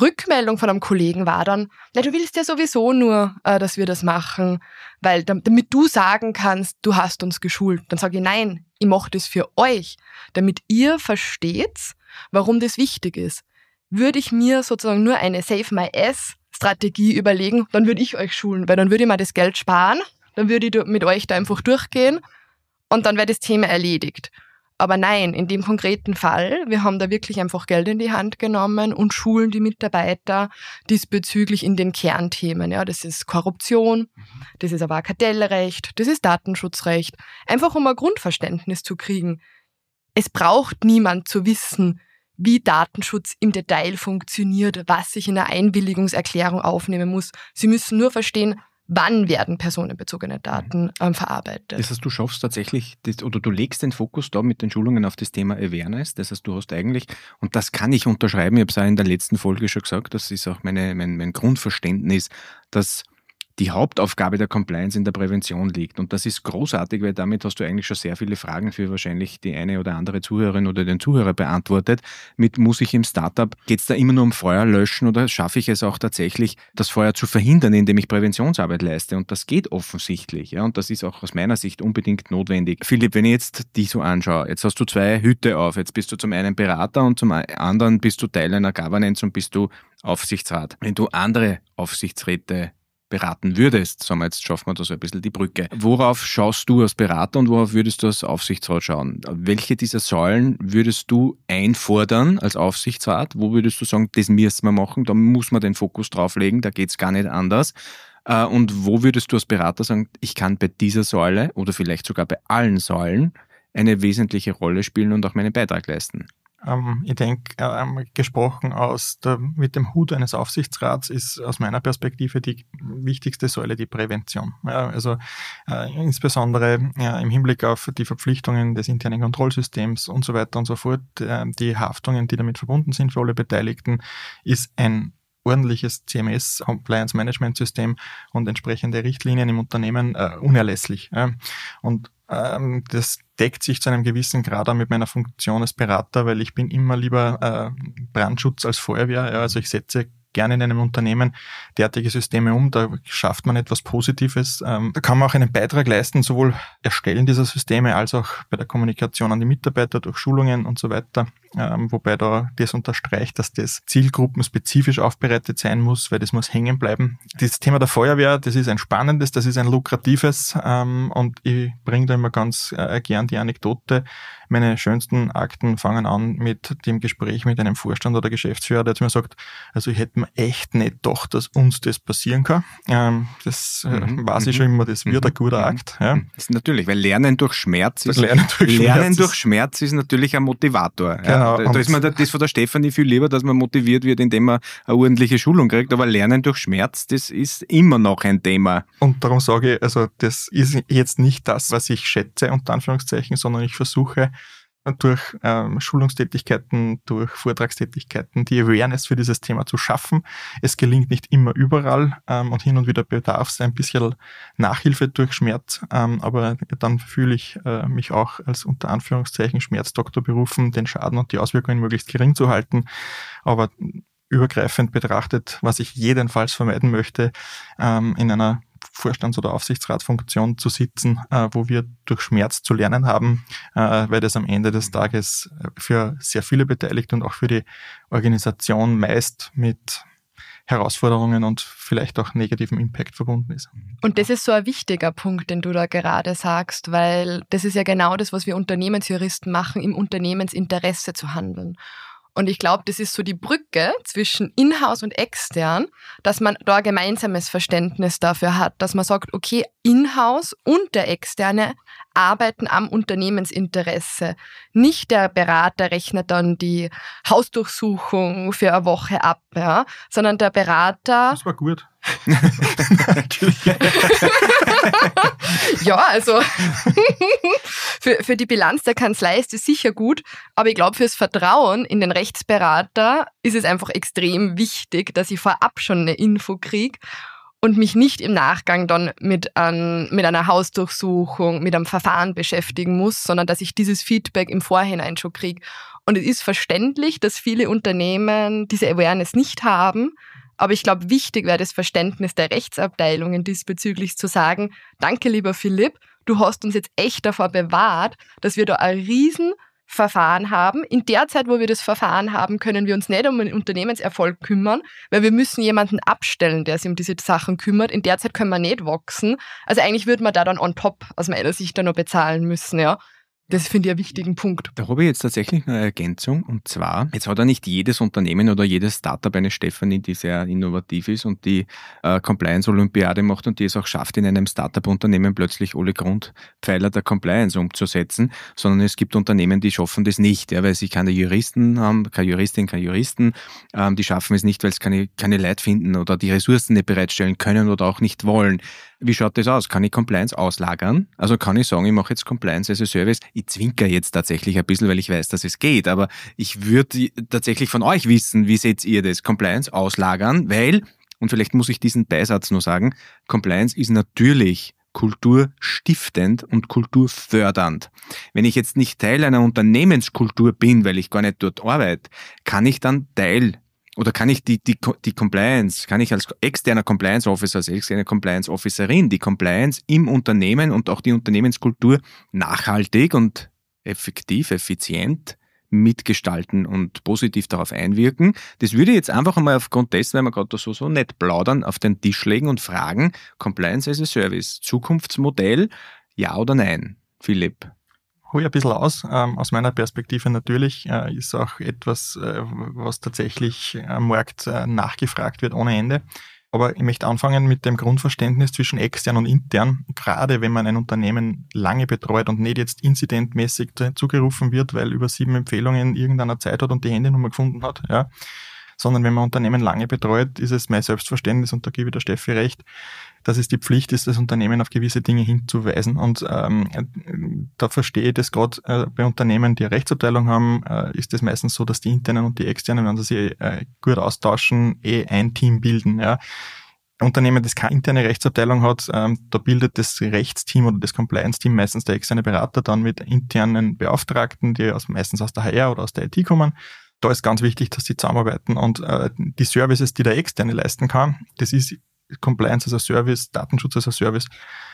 Rückmeldung von einem Kollegen war dann, na, du willst ja sowieso nur, äh, dass wir das machen, weil damit du sagen kannst, du hast uns geschult. Dann sage ich, nein, ich mache das für euch, damit ihr versteht, warum das wichtig ist. Würde ich mir sozusagen nur eine Save My Ass Strategie überlegen, dann würde ich euch schulen, weil dann würde ich mal das Geld sparen, dann würde ich mit euch da einfach durchgehen und dann wäre das Thema erledigt. Aber nein, in dem konkreten Fall, wir haben da wirklich einfach Geld in die Hand genommen und schulen die Mitarbeiter diesbezüglich in den Kernthemen. Ja, das ist Korruption, das ist aber Kartellrecht, das ist Datenschutzrecht. Einfach um ein Grundverständnis zu kriegen. Es braucht niemand zu wissen, wie Datenschutz im Detail funktioniert, was ich in der Einwilligungserklärung aufnehmen muss. Sie müssen nur verstehen, wann werden personenbezogene Daten ähm, verarbeitet. Das heißt, du schaffst tatsächlich, das, oder du legst den Fokus da mit den Schulungen auf das Thema Awareness. Das heißt, du hast eigentlich, und das kann ich unterschreiben, ich habe es auch in der letzten Folge schon gesagt, das ist auch meine, mein, mein Grundverständnis, dass die Hauptaufgabe der Compliance in der Prävention liegt. Und das ist großartig, weil damit hast du eigentlich schon sehr viele Fragen für wahrscheinlich die eine oder andere Zuhörerin oder den Zuhörer beantwortet. Mit muss ich im Startup, geht es da immer nur um Feuer löschen oder schaffe ich es auch tatsächlich, das Feuer zu verhindern, indem ich Präventionsarbeit leiste? Und das geht offensichtlich. Ja, und das ist auch aus meiner Sicht unbedingt notwendig. Philipp, wenn ich jetzt die so anschaue, jetzt hast du zwei Hüte auf. Jetzt bist du zum einen Berater und zum anderen bist du Teil einer Governance und bist du Aufsichtsrat. Wenn du andere Aufsichtsräte beraten würdest, sagen wir jetzt schaffen wir da so ein bisschen die Brücke. Worauf schaust du als Berater und worauf würdest du als Aufsichtsrat schauen? Welche dieser Säulen würdest du einfordern als Aufsichtsrat? Wo würdest du sagen, das müssen wir machen, da muss man den Fokus drauflegen, da geht's gar nicht anders? Äh, und wo würdest du als Berater sagen, ich kann bei dieser Säule oder vielleicht sogar bei allen Säulen eine wesentliche Rolle spielen und auch meinen Beitrag leisten? Ähm, ich denke, ähm, gesprochen aus der, mit dem Hut eines Aufsichtsrats ist aus meiner Perspektive die wichtigste Säule die Prävention. Ja, also äh, insbesondere ja, im Hinblick auf die Verpflichtungen des internen Kontrollsystems und so weiter und so fort, äh, die Haftungen, die damit verbunden sind für alle Beteiligten, ist ein ordentliches CMS, Compliance Management System und entsprechende Richtlinien im Unternehmen äh, unerlässlich. Und ähm, das deckt sich zu einem gewissen Grad mit meiner Funktion als Berater, weil ich bin immer lieber äh, Brandschutz als Feuerwehr. Ja, also ich setze gerne in einem Unternehmen derartige Systeme um. Da schafft man etwas Positives. Ähm, da kann man auch einen Beitrag leisten, sowohl Erstellen dieser Systeme als auch bei der Kommunikation an die Mitarbeiter durch Schulungen und so weiter. Ähm, wobei da das unterstreicht, dass das zielgruppenspezifisch aufbereitet sein muss, weil das muss hängen bleiben. Das Thema der Feuerwehr, das ist ein spannendes, das ist ein lukratives ähm, und ich bringe da immer ganz äh, gern die Anekdote. Meine schönsten Akten fangen an mit dem Gespräch mit einem Vorstand oder Geschäftsführer, der zu mir sagt, also ich hätte mir echt nicht gedacht, dass uns das passieren kann. Ähm, das äh, mhm. weiß ich schon immer, das wird mhm. ein guter mhm. Akt. Ja. Das ist natürlich, weil Lernen durch Schmerz ist, Lernen durch Schmerz, Lernen durch Schmerz ist natürlich ein Motivator. Genau. Ja. Da, da ist mir das von der Stefanie viel lieber, dass man motiviert wird, indem man eine ordentliche Schulung kriegt, aber Lernen durch Schmerz, das ist immer noch ein Thema. Und darum sage ich, also das ist jetzt nicht das, was ich schätze, unter Anführungszeichen, sondern ich versuche durch ähm, Schulungstätigkeiten, durch Vortragstätigkeiten die Awareness für dieses Thema zu schaffen. Es gelingt nicht immer überall ähm, und hin und wieder bedarf es ein bisschen Nachhilfe durch Schmerz, ähm, aber dann fühle ich äh, mich auch als unter Anführungszeichen Schmerzdoktor berufen, den Schaden und die Auswirkungen möglichst gering zu halten. Aber übergreifend betrachtet, was ich jedenfalls vermeiden möchte, ähm, in einer Vorstands- oder Aufsichtsratsfunktion zu sitzen, äh, wo wir durch Schmerz zu lernen haben, äh, weil das am Ende des Tages für sehr viele Beteiligte und auch für die Organisation meist mit Herausforderungen und vielleicht auch negativem Impact verbunden ist. Und das ist so ein wichtiger Punkt, den du da gerade sagst, weil das ist ja genau das, was wir Unternehmensjuristen machen, im Unternehmensinteresse zu handeln. Und ich glaube, das ist so die Brücke zwischen Inhouse und extern, dass man da ein gemeinsames Verständnis dafür hat, dass man sagt, okay, Inhouse und der Externe arbeiten am Unternehmensinteresse. Nicht der Berater rechnet dann die Hausdurchsuchung für eine Woche ab, ja, sondern der Berater. Das war gut. ja, also für, für die Bilanz der Kanzlei ist es sicher gut, aber ich glaube, fürs Vertrauen in den Rechtsberater ist es einfach extrem wichtig, dass ich vorab schon eine Info kriege und mich nicht im Nachgang dann mit, an, mit einer Hausdurchsuchung, mit einem Verfahren beschäftigen muss, sondern dass ich dieses Feedback im Vorhinein schon kriege. Und es ist verständlich, dass viele Unternehmen diese Awareness nicht haben. Aber ich glaube, wichtig wäre das Verständnis der Rechtsabteilungen diesbezüglich zu sagen, danke lieber Philipp, du hast uns jetzt echt davor bewahrt, dass wir da ein riesen Verfahren haben. In der Zeit, wo wir das Verfahren haben, können wir uns nicht um den Unternehmenserfolg kümmern, weil wir müssen jemanden abstellen, der sich um diese Sachen kümmert. In der Zeit können wir nicht wachsen. Also eigentlich würde man da dann on top aus meiner Sicht dann noch bezahlen müssen, ja. Das finde ich einen wichtigen Punkt. Da habe ich jetzt tatsächlich eine Ergänzung. Und zwar, jetzt hat ja nicht jedes Unternehmen oder jedes Startup eine Stefanie, die sehr innovativ ist und die äh, Compliance-Olympiade macht und die es auch schafft, in einem Startup-Unternehmen plötzlich alle Grundpfeiler der Compliance umzusetzen, sondern es gibt Unternehmen, die schaffen das nicht, ja, weil sie keine Juristen haben, keine Juristin, keine Juristen, ähm, die schaffen es nicht, weil sie keine, keine Leute finden oder die Ressourcen nicht bereitstellen können oder auch nicht wollen. Wie schaut das aus? Kann ich Compliance auslagern? Also kann ich sagen, ich mache jetzt Compliance as a Service. Ich zwinker jetzt tatsächlich ein bisschen, weil ich weiß, dass es geht. Aber ich würde tatsächlich von euch wissen, wie seht ihr das? Compliance auslagern, weil, und vielleicht muss ich diesen Beisatz nur sagen, Compliance ist natürlich kulturstiftend und kulturfördernd. Wenn ich jetzt nicht Teil einer Unternehmenskultur bin, weil ich gar nicht dort arbeite, kann ich dann Teil oder kann ich die, die, die Compliance, kann ich als externer Compliance Officer, als externe Compliance Officerin die Compliance im Unternehmen und auch die Unternehmenskultur nachhaltig und effektiv, effizient mitgestalten und positiv darauf einwirken. Das würde ich jetzt einfach einmal aufgrund dessen, weil wir gerade so, so nett plaudern, auf den Tisch legen und fragen, Compliance as a Service, Zukunftsmodell, ja oder nein? Philipp hole ein bisschen aus. Ähm, aus meiner Perspektive natürlich äh, ist auch etwas, äh, was tatsächlich am Markt äh, nachgefragt wird ohne Ende. Aber ich möchte anfangen mit dem Grundverständnis zwischen extern und intern. Gerade wenn man ein Unternehmen lange betreut und nicht jetzt inzidentmäßig zugerufen wird, weil über sieben Empfehlungen irgendeiner Zeit hat und die Handynummer gefunden hat, ja, sondern wenn man Unternehmen lange betreut, ist es mein Selbstverständnis, und da gebe ich der Steffi recht, dass es die Pflicht ist, das Unternehmen auf gewisse Dinge hinzuweisen. Und ähm, da verstehe ich das gerade äh, bei Unternehmen, die eine Rechtsabteilung haben, äh, ist es meistens so, dass die internen und die externen, wenn sie sich äh, gut austauschen, eh ein Team bilden. Ja. Unternehmen, das keine interne Rechtsabteilung hat, ähm, da bildet das Rechtsteam oder das Compliance-Team meistens der externe Berater dann mit internen Beauftragten, die aus, meistens aus der HR oder aus der IT kommen da ist ganz wichtig, dass sie zusammenarbeiten und äh, die Services, die der Externe leisten kann, das ist Compliance as a Service, Datenschutz as a Service,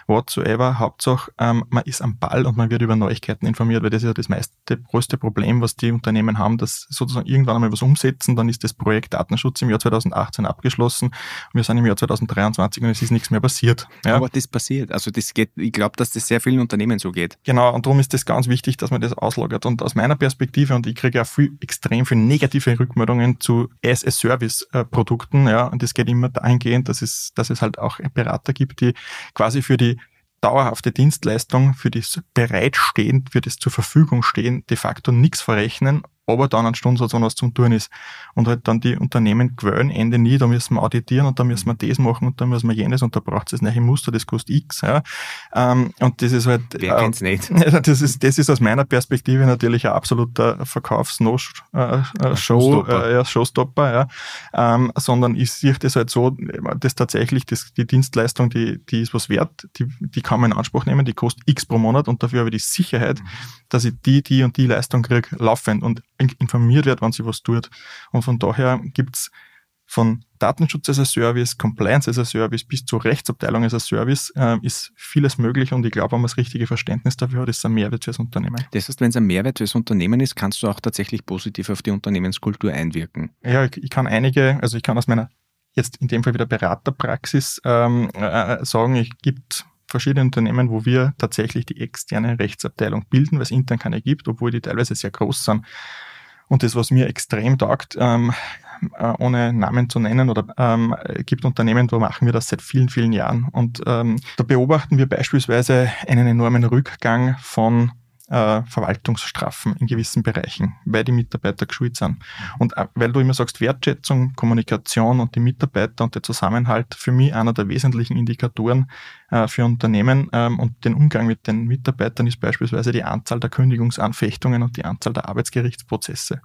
whatsoever. Hauptsache, ähm, man ist am Ball und man wird über Neuigkeiten informiert, weil das ist ja das meiste, größte Problem, was die Unternehmen haben, dass sozusagen irgendwann einmal was umsetzen, dann ist das Projekt Datenschutz im Jahr 2018 abgeschlossen und wir sind im Jahr 2023 und es ist nichts mehr passiert. Ja. Aber das passiert. Also das geht, ich glaube, dass das sehr vielen Unternehmen so geht. Genau, und darum ist das ganz wichtig, dass man das auslagert. Und aus meiner Perspektive, und ich kriege ja viel, extrem viele negative Rückmeldungen zu as-a-Service-Produkten, ja, und das geht immer dahingehend, dass es, dass es halt auch Berater gibt, die quasi für die dauerhafte Dienstleistung, für das Bereitstehen, für das zur Verfügung stehen, de facto nichts verrechnen aber dann ein Stundensatz, wenn was zum Tun ist. Und halt dann die Unternehmen gewöhnen, Ende nie, da müssen wir auditieren und da müssen wir das machen und da müssen wir jenes und da braucht es das neue Muster, das kostet X. Ja. Ähm, und das ist halt... Wer äh, kennt's nicht? Das ist, das ist aus meiner Perspektive natürlich ein absoluter Verkaufs-No-Show, äh, äh, Showstopper, äh, ja, Showstopper ja. Ähm, sondern ich sehe das halt so, dass tatsächlich das, die Dienstleistung, die, die ist was wert, die, die kann man in Anspruch nehmen, die kostet X pro Monat und dafür habe ich die Sicherheit, mhm. dass ich die, die und die Leistung kriege, laufend. Und informiert wird, wenn sie was tut. Und von daher gibt's von Datenschutz als a Service, Compliance als a Service bis zur Rechtsabteilung als a Service äh, ist vieles möglich und ich glaube, wenn man das richtige Verständnis dafür hat, ist es ein Mehrwert fürs Unternehmen. Das heißt, wenn es ein Mehrwert fürs Unternehmen ist, kannst du auch tatsächlich positiv auf die Unternehmenskultur einwirken. Ja, ich, ich kann einige, also ich kann aus meiner jetzt in dem Fall wieder Beraterpraxis ähm, äh, sagen, ich gibt verschiedene Unternehmen, wo wir tatsächlich die externe Rechtsabteilung bilden, weil es intern keine gibt, obwohl die teilweise sehr groß sind. Und das, was mir extrem taugt, ähm, äh, ohne Namen zu nennen, oder ähm, gibt Unternehmen, wo machen wir das seit vielen, vielen Jahren. Und ähm, da beobachten wir beispielsweise einen enormen Rückgang von äh, Verwaltungsstrafen in gewissen Bereichen, weil die Mitarbeiter geschult sind. Und äh, weil du immer sagst, Wertschätzung, Kommunikation und die Mitarbeiter und der Zusammenhalt für mich einer der wesentlichen Indikatoren äh, für Unternehmen ähm, und den Umgang mit den Mitarbeitern ist beispielsweise die Anzahl der Kündigungsanfechtungen und die Anzahl der Arbeitsgerichtsprozesse.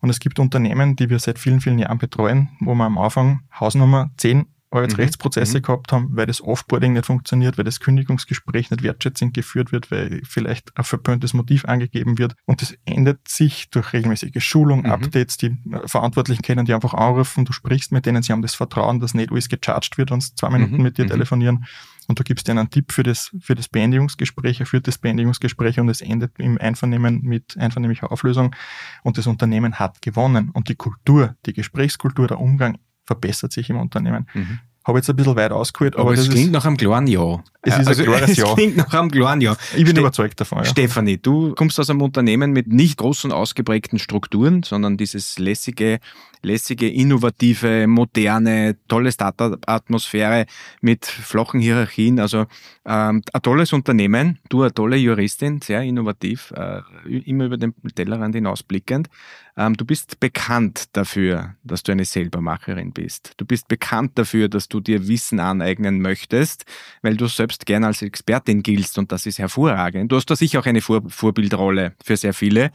Und es gibt Unternehmen, die wir seit vielen, vielen Jahren betreuen, wo wir am Anfang Hausnummer 10 Arbeitsrechtsprozesse mhm. gehabt haben, weil das Offboarding nicht funktioniert, weil das Kündigungsgespräch nicht wertschätzend geführt wird, weil vielleicht ein verpöntes Motiv angegeben wird. Und das ändert sich durch regelmäßige Schulung, mhm. Updates, die Verantwortlichen kennen die einfach anrufen, du sprichst mit denen, sie haben das Vertrauen, dass nicht alles gecharged wird, wenn sie zwei Minuten mhm. mit dir mhm. telefonieren. Und du gibst denen einen Tipp für das, für das Beendigungsgespräch, er führt das Beendigungsgespräch und es endet im Einvernehmen mit einvernehmlicher Auflösung. Und das Unternehmen hat gewonnen. Und die Kultur, die Gesprächskultur, der Umgang verbessert sich im Unternehmen. Mhm. Habe jetzt ein bisschen weit ausgeholt, aber, aber es klingt ist, nach einem klaren Ja. Es ist also, ein klares Ja. Es klingt nach einem klaren Ja. Ich bin Ste überzeugt davon. Ja. Stefanie, du kommst aus einem Unternehmen mit nicht großen ausgeprägten Strukturen, sondern dieses lässige, lässige, innovative, moderne, tolle Startup-Atmosphäre mit flachen Hierarchien. Also ähm, ein tolles Unternehmen, du eine tolle Juristin, sehr innovativ, äh, immer über den Tellerrand hinausblickend. Ähm, du bist bekannt dafür, dass du eine Selbermacherin bist. Du bist bekannt dafür, dass du dir Wissen aneignen möchtest, weil du selbst gern als Expertin giltst und das ist hervorragend. Du hast da sicher auch eine Vor Vorbildrolle für sehr viele.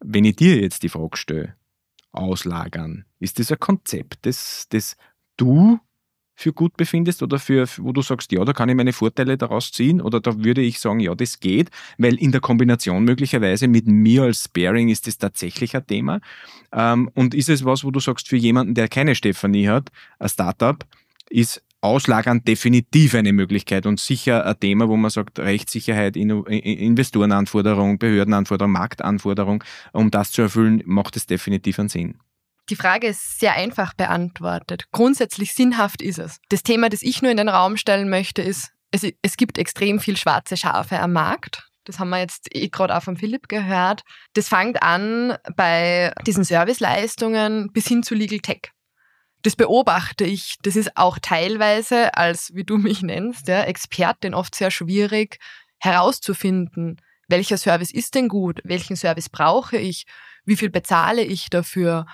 Wenn ich dir jetzt die Frage stelle, auslagern, ist das ein Konzept, das, das du für gut befindest oder für, wo du sagst, ja, da kann ich meine Vorteile daraus ziehen oder da würde ich sagen, ja, das geht, weil in der Kombination möglicherweise mit mir als Sparing ist das tatsächlich ein Thema. Ähm, und ist es was, wo du sagst, für jemanden, der keine Stefanie hat, ein Startup, ist Auslagern definitiv eine Möglichkeit und sicher ein Thema, wo man sagt, Rechtssicherheit, Investorenanforderung, Behördenanforderung, Marktanforderung, um das zu erfüllen, macht es definitiv einen Sinn. Die Frage ist sehr einfach beantwortet. Grundsätzlich sinnhaft ist es. Das Thema, das ich nur in den Raum stellen möchte, ist, es, es gibt extrem viel schwarze Schafe am Markt. Das haben wir jetzt eh gerade auch von Philipp gehört. Das fängt an bei diesen Serviceleistungen bis hin zu Legal Tech. Das beobachte ich. Das ist auch teilweise als, wie du mich nennst, ja, Expertin oft sehr schwierig herauszufinden, welcher Service ist denn gut, welchen Service brauche ich, wie viel bezahle ich dafür,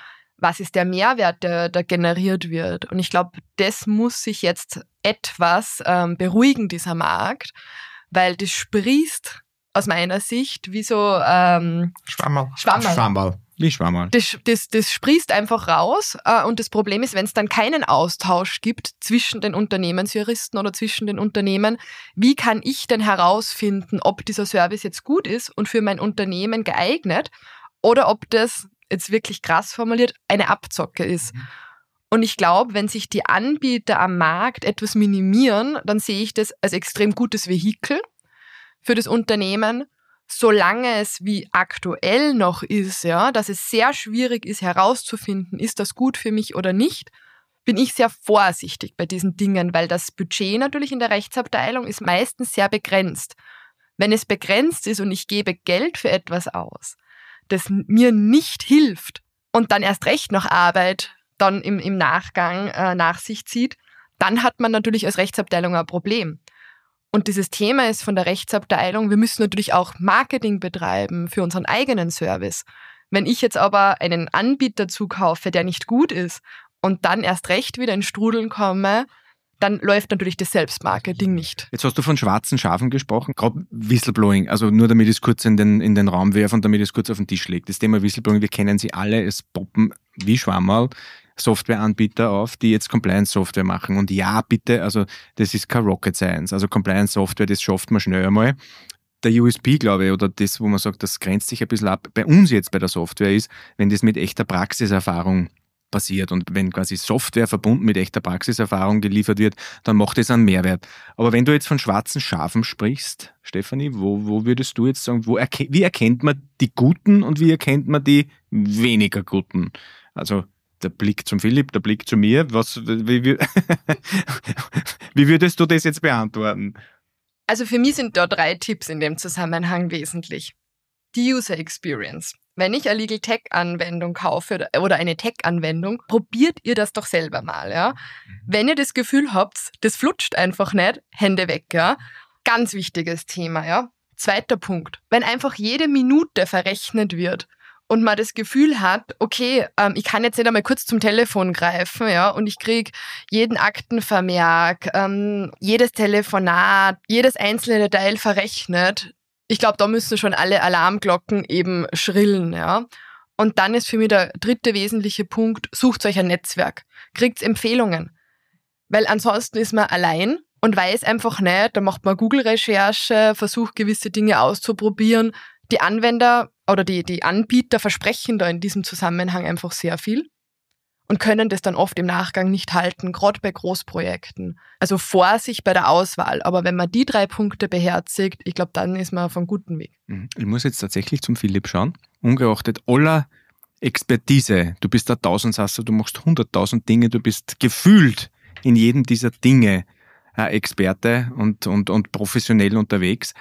was ist der Mehrwert, der da generiert wird. Und ich glaube, das muss sich jetzt etwas ähm, beruhigen, dieser Markt, weil das sprießt aus meiner Sicht wie so ähm, Schwammerl. Schwammerl. Schwammerl. Wie Schwammerl. Das, das, das sprießt einfach raus. Äh, und das Problem ist, wenn es dann keinen Austausch gibt zwischen den Unternehmensjuristen oder zwischen den Unternehmen, wie kann ich denn herausfinden, ob dieser Service jetzt gut ist und für mein Unternehmen geeignet oder ob das jetzt wirklich krass formuliert, eine Abzocke ist. Mhm. Und ich glaube, wenn sich die Anbieter am Markt etwas minimieren, dann sehe ich das als extrem gutes Vehikel für das Unternehmen, solange es wie aktuell noch ist, ja, dass es sehr schwierig ist herauszufinden, ist das gut für mich oder nicht, bin ich sehr vorsichtig bei diesen Dingen, weil das Budget natürlich in der Rechtsabteilung ist meistens sehr begrenzt. Wenn es begrenzt ist und ich gebe Geld für etwas aus, das mir nicht hilft und dann erst recht noch Arbeit dann im, im Nachgang äh, nach sich zieht, dann hat man natürlich als Rechtsabteilung ein Problem. Und dieses Thema ist von der Rechtsabteilung, wir müssen natürlich auch Marketing betreiben für unseren eigenen Service. Wenn ich jetzt aber einen Anbieter zukaufe, der nicht gut ist und dann erst recht wieder in Strudeln komme, dann läuft natürlich das Selbstmarketing nicht. Jetzt hast du von schwarzen Schafen gesprochen, gerade Whistleblowing, also nur damit ich es kurz in den, in den Raum werfe und damit ich es kurz auf den Tisch lege. Das Thema Whistleblowing, wir kennen sie alle, es poppen wie Schwammerl Softwareanbieter auf, die jetzt Compliance-Software machen. Und ja, bitte, also das ist kein Rocket Science. Also Compliance-Software, das schafft man schnell einmal der USP, glaube ich, oder das, wo man sagt, das grenzt sich ein bisschen ab, bei uns jetzt bei der Software ist, wenn das mit echter Praxiserfahrung passiert. Und wenn quasi Software verbunden mit echter Praxiserfahrung geliefert wird, dann macht es einen Mehrwert. Aber wenn du jetzt von schwarzen Schafen sprichst, Stefanie, wo, wo würdest du jetzt sagen, wo erke wie erkennt man die Guten und wie erkennt man die weniger Guten? Also der Blick zum Philipp, der Blick zu mir. Was, wie, wie, wie würdest du das jetzt beantworten? Also für mich sind da drei Tipps in dem Zusammenhang wesentlich. Die User Experience. Wenn ich eine Legal Tech Anwendung kaufe oder eine Tech Anwendung, probiert ihr das doch selber mal, ja. Mhm. Wenn ihr das Gefühl habt, das flutscht einfach nicht, Hände weg, ja. Ganz wichtiges Thema, ja. Zweiter Punkt. Wenn einfach jede Minute verrechnet wird und man das Gefühl hat, okay, ähm, ich kann jetzt nicht einmal kurz zum Telefon greifen, ja, und ich kriege jeden Aktenvermerk, ähm, jedes Telefonat, jedes einzelne Detail verrechnet, ich glaube, da müssen schon alle Alarmglocken eben schrillen, ja. Und dann ist für mich der dritte wesentliche Punkt, sucht euch ein Netzwerk, kriegt Empfehlungen. Weil ansonsten ist man allein und weiß einfach nicht, da macht man Google-Recherche, versucht gewisse Dinge auszuprobieren. Die Anwender oder die, die Anbieter versprechen da in diesem Zusammenhang einfach sehr viel und können das dann oft im Nachgang nicht halten, gerade bei Großprojekten. Also Vorsicht bei der Auswahl. Aber wenn man die drei Punkte beherzigt, ich glaube, dann ist man auf einem guten Weg. Mhm. Ich muss jetzt tatsächlich zum Philipp schauen. Ungeachtet aller Expertise, du bist der Tausendsasser, du machst hunderttausend Dinge, du bist gefühlt in jedem dieser Dinge äh, Experte und, und, und professionell unterwegs.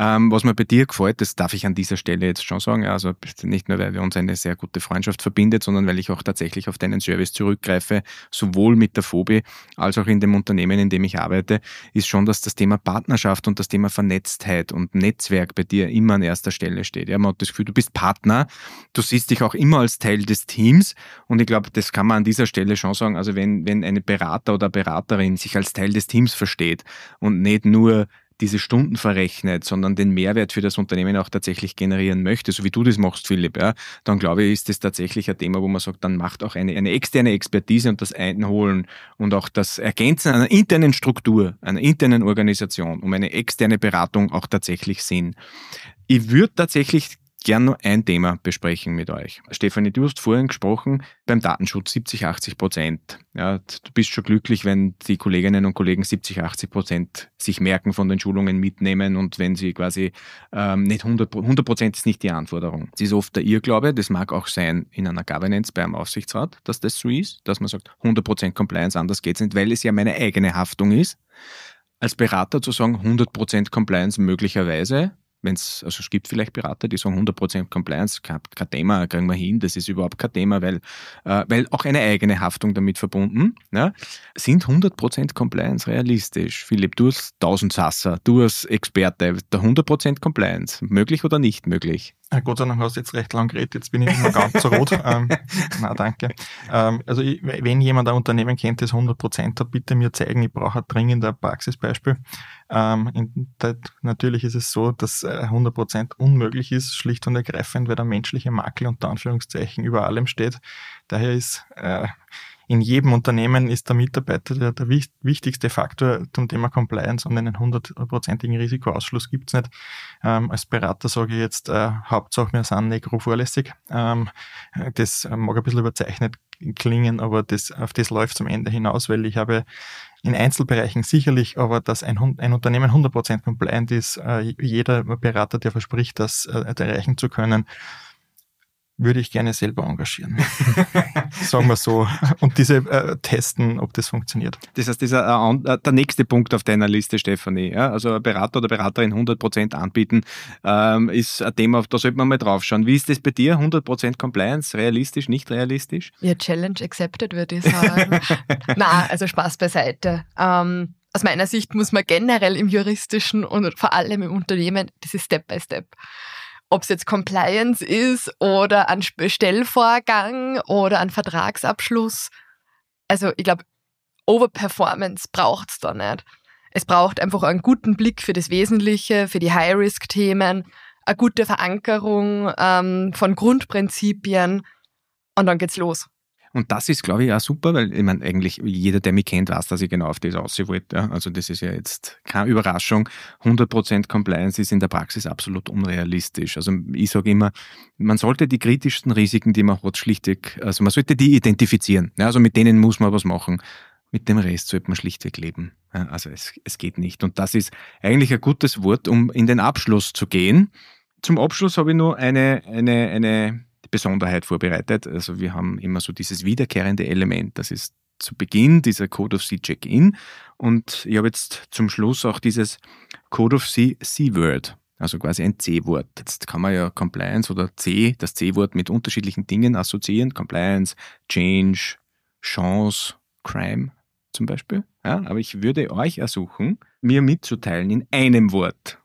Ähm, was mir bei dir gefällt, das darf ich an dieser Stelle jetzt schon sagen, also nicht nur, weil wir uns eine sehr gute Freundschaft verbindet, sondern weil ich auch tatsächlich auf deinen Service zurückgreife, sowohl mit der Phobi als auch in dem Unternehmen, in dem ich arbeite, ist schon, dass das Thema Partnerschaft und das Thema Vernetztheit und Netzwerk bei dir immer an erster Stelle steht. Ja, man hat das Gefühl, du bist Partner, du siehst dich auch immer als Teil des Teams und ich glaube, das kann man an dieser Stelle schon sagen, also wenn, wenn eine Berater oder Beraterin sich als Teil des Teams versteht und nicht nur diese Stunden verrechnet, sondern den Mehrwert für das Unternehmen auch tatsächlich generieren möchte, so wie du das machst, Philipp, ja, dann glaube ich, ist das tatsächlich ein Thema, wo man sagt, dann macht auch eine, eine externe Expertise und das Einholen und auch das Ergänzen einer internen Struktur, einer internen Organisation, um eine externe Beratung auch tatsächlich Sinn. Ich würde tatsächlich gern nur ein Thema besprechen mit euch. Stefanie, du hast vorhin gesprochen beim Datenschutz 70, 80 Prozent. Ja, du bist schon glücklich, wenn die Kolleginnen und Kollegen 70, 80 Prozent sich merken von den Schulungen mitnehmen und wenn sie quasi ähm, nicht 100 Prozent ist nicht die Anforderung. Das ist oft der Irrglaube, das mag auch sein in einer Governance bei einem Aufsichtsrat, dass das so ist, dass man sagt 100 Prozent Compliance, anders geht es nicht, weil es ja meine eigene Haftung ist. Als Berater zu sagen 100 Prozent Compliance möglicherweise, wenn es, also es gibt vielleicht Berater, die sagen 100% Compliance, kein, kein, Thema, kriegen wir hin, das ist überhaupt kein Thema, weil, äh, weil auch eine eigene Haftung damit verbunden. Ja? Sind 100% Compliance realistisch? Philipp, du als 1000 Sasser, du als Experte, der 100% Compliance, möglich oder nicht möglich? Gott sei Dank hast du jetzt recht lang geredet, jetzt bin ich nicht mehr ganz so rot. ähm, na, danke. Ähm, also ich, wenn jemand ein Unternehmen kennt, das 100% hat, bitte mir zeigen, ich brauche dringend ein Praxisbeispiel. Ähm, in, das, natürlich ist es so, dass 100% äh, unmöglich ist, schlicht und ergreifend, weil der menschliche Makel unter Anführungszeichen über allem steht. Daher ist äh, in jedem Unternehmen ist der Mitarbeiter der, der wichtigste Faktor zum Thema Compliance und einen hundertprozentigen Risikoausschluss gibt's nicht. Ähm, als Berater sage ich jetzt, äh, Hauptsache wir sind nekrovorlässig. Ähm, das mag ein bisschen überzeichnet klingen, aber das, auf das läuft zum Ende hinaus, weil ich habe in Einzelbereichen sicherlich, aber dass ein, ein Unternehmen 100% compliant ist, äh, jeder Berater, der verspricht, das äh, erreichen zu können, würde ich gerne selber engagieren. Sagen wir so. Und diese äh, testen, ob das funktioniert. Das heißt, dieser, äh, äh, der nächste Punkt auf deiner Liste, Stefanie, ja, also Berater oder Beraterin 100% anbieten, ähm, ist ein Thema, da sollte man mal draufschauen. Wie ist das bei dir? 100% Compliance? Realistisch, nicht realistisch? Ja, Challenge accepted, würde ich sagen. Na, also Spaß beiseite. Ähm, aus meiner Sicht muss man generell im juristischen und vor allem im Unternehmen, das ist Step by Step ob es jetzt Compliance ist oder ein Bestellvorgang oder ein Vertragsabschluss. Also ich glaube, Overperformance braucht es da nicht. Es braucht einfach einen guten Blick für das Wesentliche, für die High-Risk-Themen, eine gute Verankerung ähm, von Grundprinzipien und dann geht's los. Und das ist, glaube ich, auch super, weil ich meine, eigentlich jeder, der mich kennt, weiß, dass ich genau auf das aussehen wollte. Ja? Also das ist ja jetzt keine Überraschung. 100% Compliance ist in der Praxis absolut unrealistisch. Also ich sage immer, man sollte die kritischsten Risiken, die man hat, schlichtweg, also man sollte die identifizieren. Ja? Also mit denen muss man was machen. Mit dem Rest sollte man schlichtweg leben. Ja? Also es, es geht nicht. Und das ist eigentlich ein gutes Wort, um in den Abschluss zu gehen. Zum Abschluss habe ich nur eine, eine, eine Besonderheit vorbereitet. Also wir haben immer so dieses wiederkehrende Element. Das ist zu Beginn dieser Code of C Check-in und ich habe jetzt zum Schluss auch dieses Code of C C-Word, also quasi ein C-Wort. Jetzt kann man ja Compliance oder C, das C-Wort mit unterschiedlichen Dingen assoziieren. Compliance, Change, Chance, Crime zum Beispiel. Ja, aber ich würde euch ersuchen, mir mitzuteilen in einem Wort,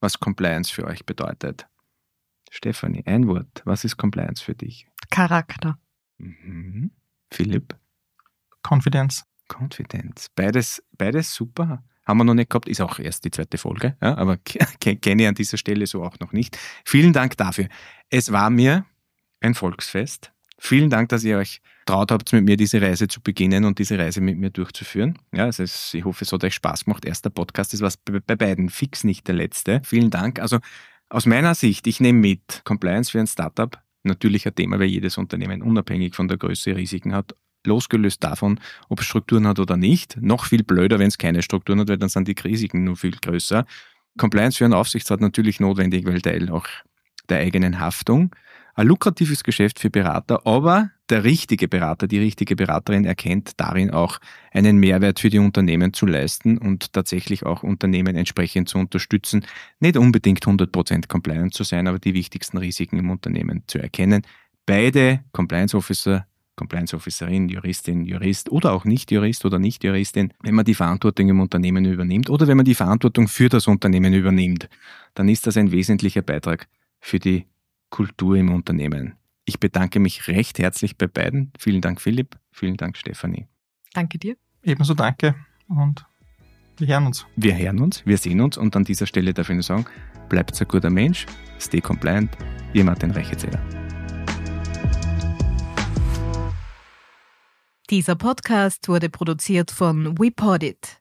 was Compliance für euch bedeutet. Stefanie, ein Wort. Was ist Compliance für dich? Charakter. Mhm. Philipp? Konfidenz. Konfidenz. Beides, beides super. Haben wir noch nicht gehabt, ist auch erst die zweite Folge, ja, aber kenne ich an dieser Stelle so auch noch nicht. Vielen Dank dafür. Es war mir ein Volksfest. Vielen Dank, dass ihr euch traut habt, mit mir diese Reise zu beginnen und diese Reise mit mir durchzuführen. Ja, also ich hoffe, es hat euch Spaß gemacht. Erster Podcast, das war bei beiden fix nicht der letzte. Vielen Dank. Also aus meiner Sicht, ich nehme mit, Compliance für ein Startup, natürlich ein Thema, weil jedes Unternehmen unabhängig von der Größe Risiken hat, losgelöst davon, ob es Strukturen hat oder nicht. Noch viel blöder, wenn es keine Strukturen hat, weil dann sind die Risiken nur viel größer. Compliance für einen Aufsichtsrat natürlich notwendig, weil Teil auch der eigenen Haftung. Ein lukratives Geschäft für Berater, aber der richtige Berater, die richtige Beraterin erkennt darin auch einen Mehrwert für die Unternehmen zu leisten und tatsächlich auch Unternehmen entsprechend zu unterstützen, nicht unbedingt 100% compliant zu sein, aber die wichtigsten Risiken im Unternehmen zu erkennen. Beide Compliance Officer Compliance Officerin, Juristin, Jurist oder auch nicht Jurist oder nicht Juristin, wenn man die Verantwortung im Unternehmen übernimmt oder wenn man die Verantwortung für das Unternehmen übernimmt, dann ist das ein wesentlicher Beitrag für die Kultur im Unternehmen. Ich bedanke mich recht herzlich bei beiden. Vielen Dank, Philipp. Vielen Dank, Stefanie. Danke dir. Ebenso danke und wir hören uns. Wir hören uns, wir sehen uns und an dieser Stelle darf ich nur sagen, bleibt ein guter Mensch, stay compliant, ihr Martin Reichezähler. Dieser Podcast wurde produziert von WePodit.